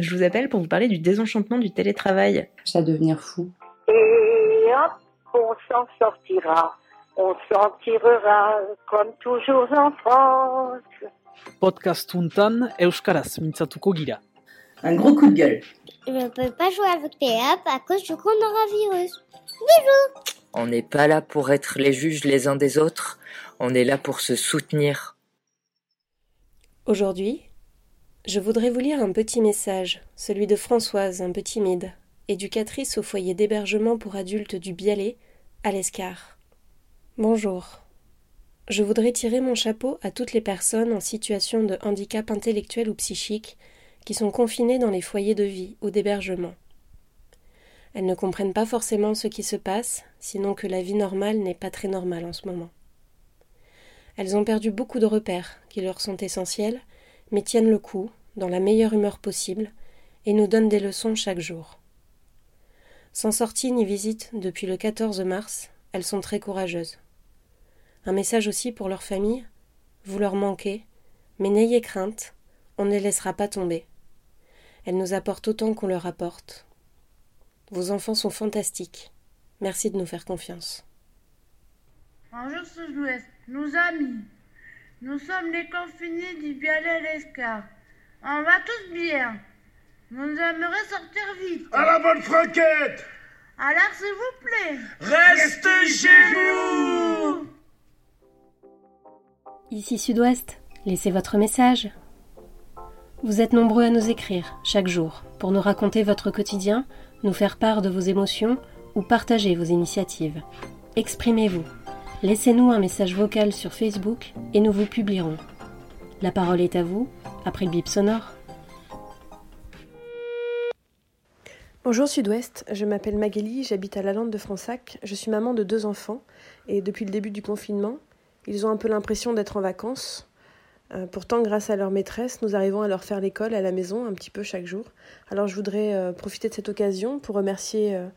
je vous appelle pour vous parler du désenchantement du télétravail. Ça devenir fou. Et hop, on s'en sortira. On s'en tirera comme toujours en France. Podcast untan euskaraz mintzatuko gira. Un gros coup de gueule. Je ne peux pas jouer avec les apps à cause du coronavirus. Bisous On n'est pas là pour être les juges les uns des autres, on est là pour se soutenir. Aujourd'hui, je voudrais vous lire un petit message, celui de Françoise, un peu timide, éducatrice au foyer d'hébergement pour adultes du Bialet, à l'Escar. Bonjour. Je voudrais tirer mon chapeau à toutes les personnes en situation de handicap intellectuel ou psychique qui sont confinées dans les foyers de vie ou d'hébergement. Elles ne comprennent pas forcément ce qui se passe, sinon que la vie normale n'est pas très normale en ce moment. Elles ont perdu beaucoup de repères qui leur sont essentiels, mais tiennent le coup, dans la meilleure humeur possible, et nous donnent des leçons chaque jour. Sans sortie ni visite depuis le 14 mars, elles sont très courageuses. Un message aussi pour leur famille Vous leur manquez, mais n'ayez crainte, on ne les laissera pas tomber. Elles nous apportent autant qu'on leur apporte. Vos enfants sont fantastiques. Merci de nous faire confiance. Bonjour Sud-Ouest, nos amis. Nous sommes les confinés du. On va tous bien. Nous aimerions sortir vite. À la bonne franquette Alors s'il vous plaît. Restez chez vous Ici Sud-Ouest, laissez votre message. Vous êtes nombreux à nous écrire chaque jour pour nous raconter votre quotidien, nous faire part de vos émotions ou partager vos initiatives. Exprimez-vous. Laissez-nous un message vocal sur Facebook et nous vous publierons. La parole est à vous, après le bip sonore. Bonjour Sud-Ouest, je m'appelle Magali, j'habite à la Lande de Fransac, je suis maman de deux enfants et depuis le début du confinement, ils ont un peu l'impression d'être en vacances. Euh, pourtant, grâce à leur maîtresse, nous arrivons à leur faire l'école à la maison un petit peu chaque jour. Alors je voudrais euh, profiter de cette occasion pour remercier euh,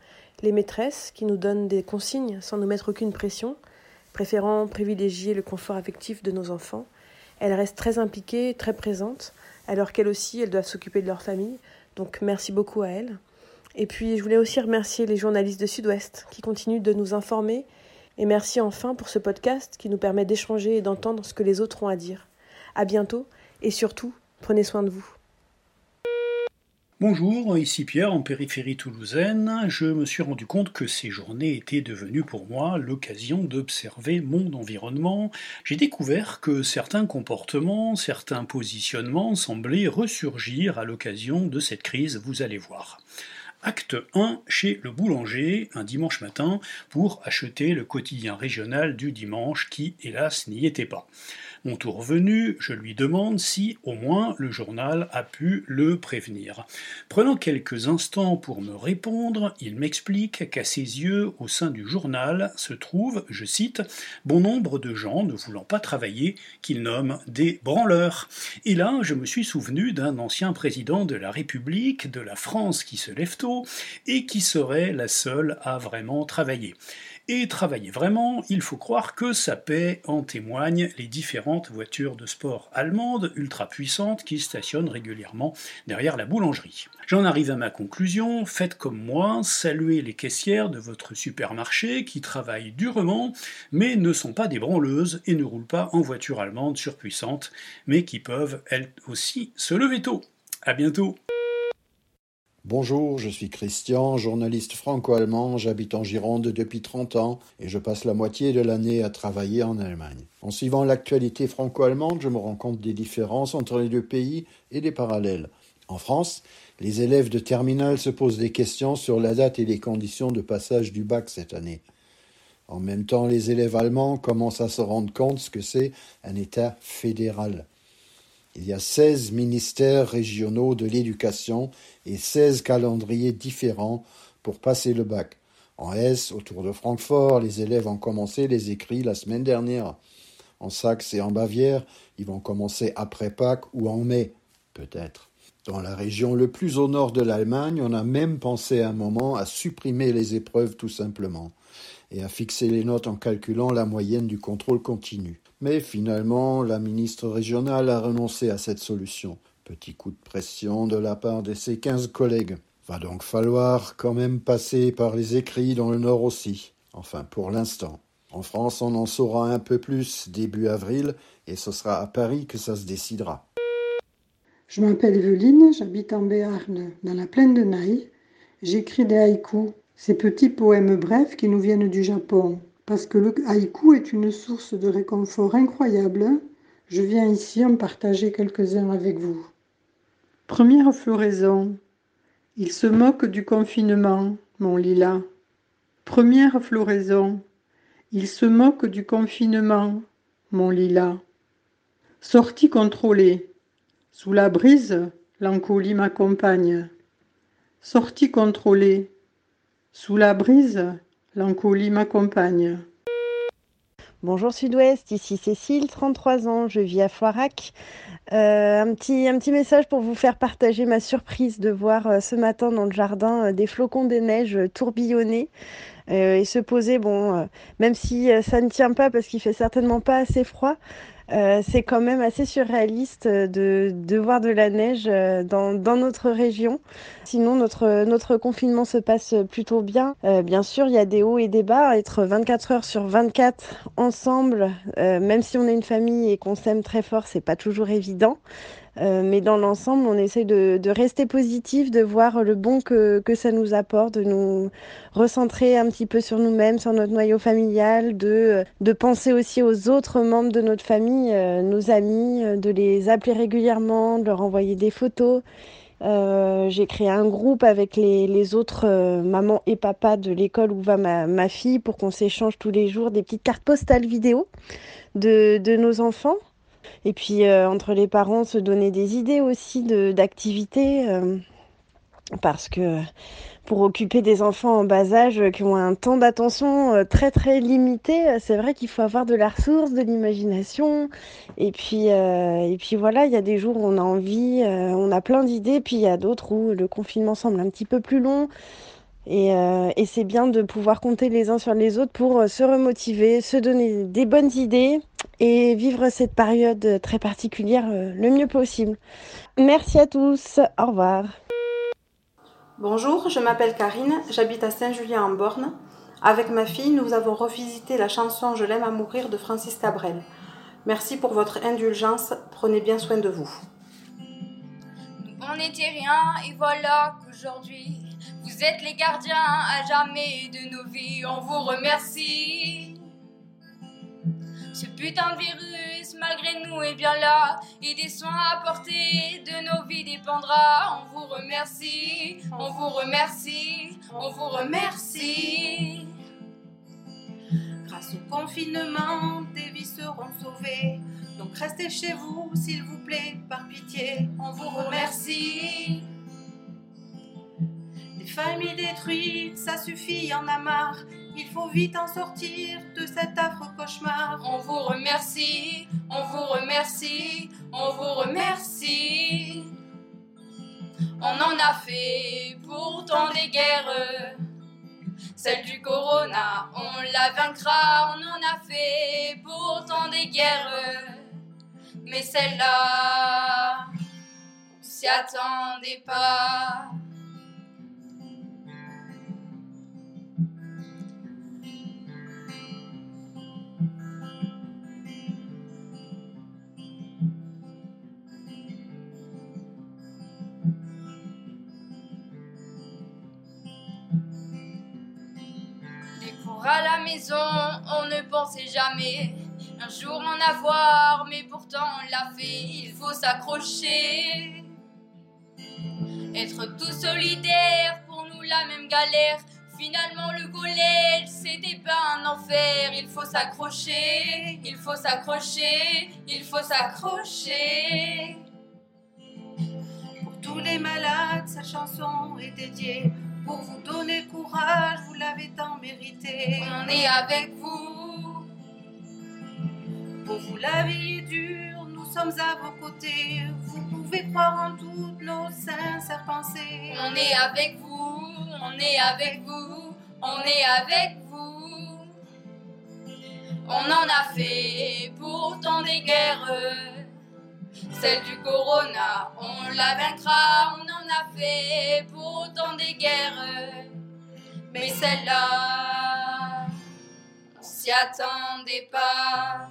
les maîtresses qui nous donnent des consignes sans nous mettre aucune pression, préférant privilégier le confort affectif de nos enfants. Elles restent très impliquées, très présentes, alors qu'elles aussi, elles doivent s'occuper de leur famille. Donc merci beaucoup à elles. Et puis je voulais aussi remercier les journalistes de Sud-Ouest qui continuent de nous informer. Et merci enfin pour ce podcast qui nous permet d'échanger et d'entendre ce que les autres ont à dire. À bientôt et surtout, prenez soin de vous. Bonjour, ici Pierre en périphérie toulousaine. Je me suis rendu compte que ces journées étaient devenues pour moi l'occasion d'observer mon environnement. J'ai découvert que certains comportements, certains positionnements semblaient ressurgir à l'occasion de cette crise, vous allez voir. Acte 1 chez le boulanger, un dimanche matin, pour acheter le quotidien régional du dimanche qui, hélas, n'y était pas. Mon tour venu, je lui demande si, au moins, le journal a pu le prévenir. Prenant quelques instants pour me répondre, il m'explique qu'à ses yeux, au sein du journal, se trouve, je cite, bon nombre de gens ne voulant pas travailler, qu'il nomme des branleurs. Et là, je me suis souvenu d'un ancien président de la République, de la France qui se lève tôt, et qui serait la seule à vraiment travailler. Et travailler vraiment, il faut croire que ça paie, en témoignent les différentes voitures de sport allemandes ultra puissantes qui stationnent régulièrement derrière la boulangerie. J'en arrive à ma conclusion, faites comme moi, saluez les caissières de votre supermarché qui travaillent durement, mais ne sont pas des branleuses et ne roulent pas en voiture allemande surpuissante, mais qui peuvent elles aussi se lever tôt. À bientôt Bonjour, je suis Christian, journaliste franco-allemand, j'habite en Gironde depuis 30 ans et je passe la moitié de l'année à travailler en Allemagne. En suivant l'actualité franco-allemande, je me rends compte des différences entre les deux pays et des parallèles. En France, les élèves de terminale se posent des questions sur la date et les conditions de passage du bac cette année. En même temps, les élèves allemands commencent à se rendre compte ce que c'est un État fédéral. Il y a 16 ministères régionaux de l'éducation et 16 calendriers différents pour passer le bac. En Hesse, autour de Francfort, les élèves ont commencé les écrits la semaine dernière. En Saxe et en Bavière, ils vont commencer après Pâques ou en mai, peut-être. Dans la région le plus au nord de l'Allemagne, on a même pensé un moment à supprimer les épreuves tout simplement et à fixer les notes en calculant la moyenne du contrôle continu. Mais finalement, la ministre régionale a renoncé à cette solution. Petit coup de pression de la part de ses quinze collègues. Va donc falloir quand même passer par les écrits dans le Nord aussi. Enfin, pour l'instant. En France, on en saura un peu plus début avril, et ce sera à Paris que ça se décidera. Je m'appelle Evelyne, j'habite en Béarn, dans la plaine de Naï. J'écris des haïkus, ces petits poèmes brefs qui nous viennent du Japon. Parce que le haïku est une source de réconfort incroyable, je viens ici en partager quelques-uns avec vous. Première floraison. Il se moque du confinement, mon lilas. Première floraison. Il se moque du confinement, mon lilas. Sortie contrôlée. Sous la brise, l'encolie m'accompagne. Sortie contrôlée. Sous la brise, l'encolie m'accompagne. Bonjour Sud-Ouest, ici Cécile, 33 ans, je vis à Foirac. Euh, un, petit, message pour vous faire partager ma surprise de voir euh, ce matin dans le jardin euh, des flocons de neige tourbillonner et se poser. Bon, même si ça ne tient pas parce qu'il fait certainement pas assez froid, euh, c'est quand même assez surréaliste de, de, voir de la neige euh, dans, notre région. Sinon, notre, confinement se passe plutôt bien. Euh, bien sûr, il y a des hauts et des bas. Être 24 heures sur 24 ensemble, euh, même si on est une famille et qu'on s'aime très fort, c'est pas toujours évident. Euh, mais dans l'ensemble, on essaye de, rester positif, de voir le bon que, ça nous apporte, de nous recentrer un petit peu sur nous-mêmes, sur notre noyau familial, de penser aussi aux autres membres de notre famille, euh, nos amis, euh, de les appeler régulièrement, de leur envoyer des photos. Euh, j'ai créé un groupe avec les, autres mamans et papas de l'école où va ma, fille pour qu'on s'échange tous les jours des petites cartes postales vidéo de, nos enfants. Et puis entre les parents, se donner des idées aussi d'activités. Parce que pour occuper des enfants en bas âge qui ont un temps d'attention euh, très très limité, c'est vrai qu'il faut avoir de la ressource, de l'imagination. Et puis euh, et puis voilà, il y a des jours où on a envie, euh, on a plein d'idées, puis il y a d'autres où le confinement semble un petit peu plus long. Et, euh, et c'est bien de pouvoir compter les uns sur les autres pour se remotiver, se donner des bonnes idées et vivre cette période très particulière le mieux possible. Merci à tous, au revoir. Bonjour, je m'appelle Karine, j'habite à Saint-Julien en Borne. Avec ma fille, nous avons revisité la chanson Je l'aime à mourir de Francis Cabrel. Merci pour votre indulgence, prenez bien soin de vous. On n'était rien et voilà qu'aujourd'hui, vous êtes les gardiens à jamais de nos vies, on vous remercie. Ce putain de virus, malgré nous, est bien là. Et des soins apportés de nos vies dépendra. On vous remercie, on vous remercie, on vous remercie. Grâce au confinement, des vies seront sauvées. Donc restez chez vous, s'il vous plaît, par pitié. On vous remercie. Des familles détruites, ça suffit, y en a marre. Il faut vite en sortir de cet affreux cauchemar. On vous remercie, remercie. On en a fait pourtant des guerres. Celle du corona, on la vaincra. On en a fait pourtant des guerres. Mais celle-là, on s'y attendait pas. À la maison, on ne pensait jamais un jour en avoir, mais pourtant on l'a fait, il faut s'accrocher. Être tout solidaire, pour nous la même galère. Finalement le collège, c'était pas un enfer, il faut s'accrocher, il faut s'accrocher, il faut s'accrocher. Pour tous les malades, cette chanson est dédiée pour vous donner courage, vous l'avez tant mérité. On est avec vous. Pour vous la vie est dure, nous sommes à vos côtés. Vous pouvez croire en toutes nos sincères pensées. On est avec vous, on est avec vous, on est avec vous. On en a fait pourtant des guerres. celle du corona. On la vaincra, on en a fait Mais celle-là, on s'y attendait pas.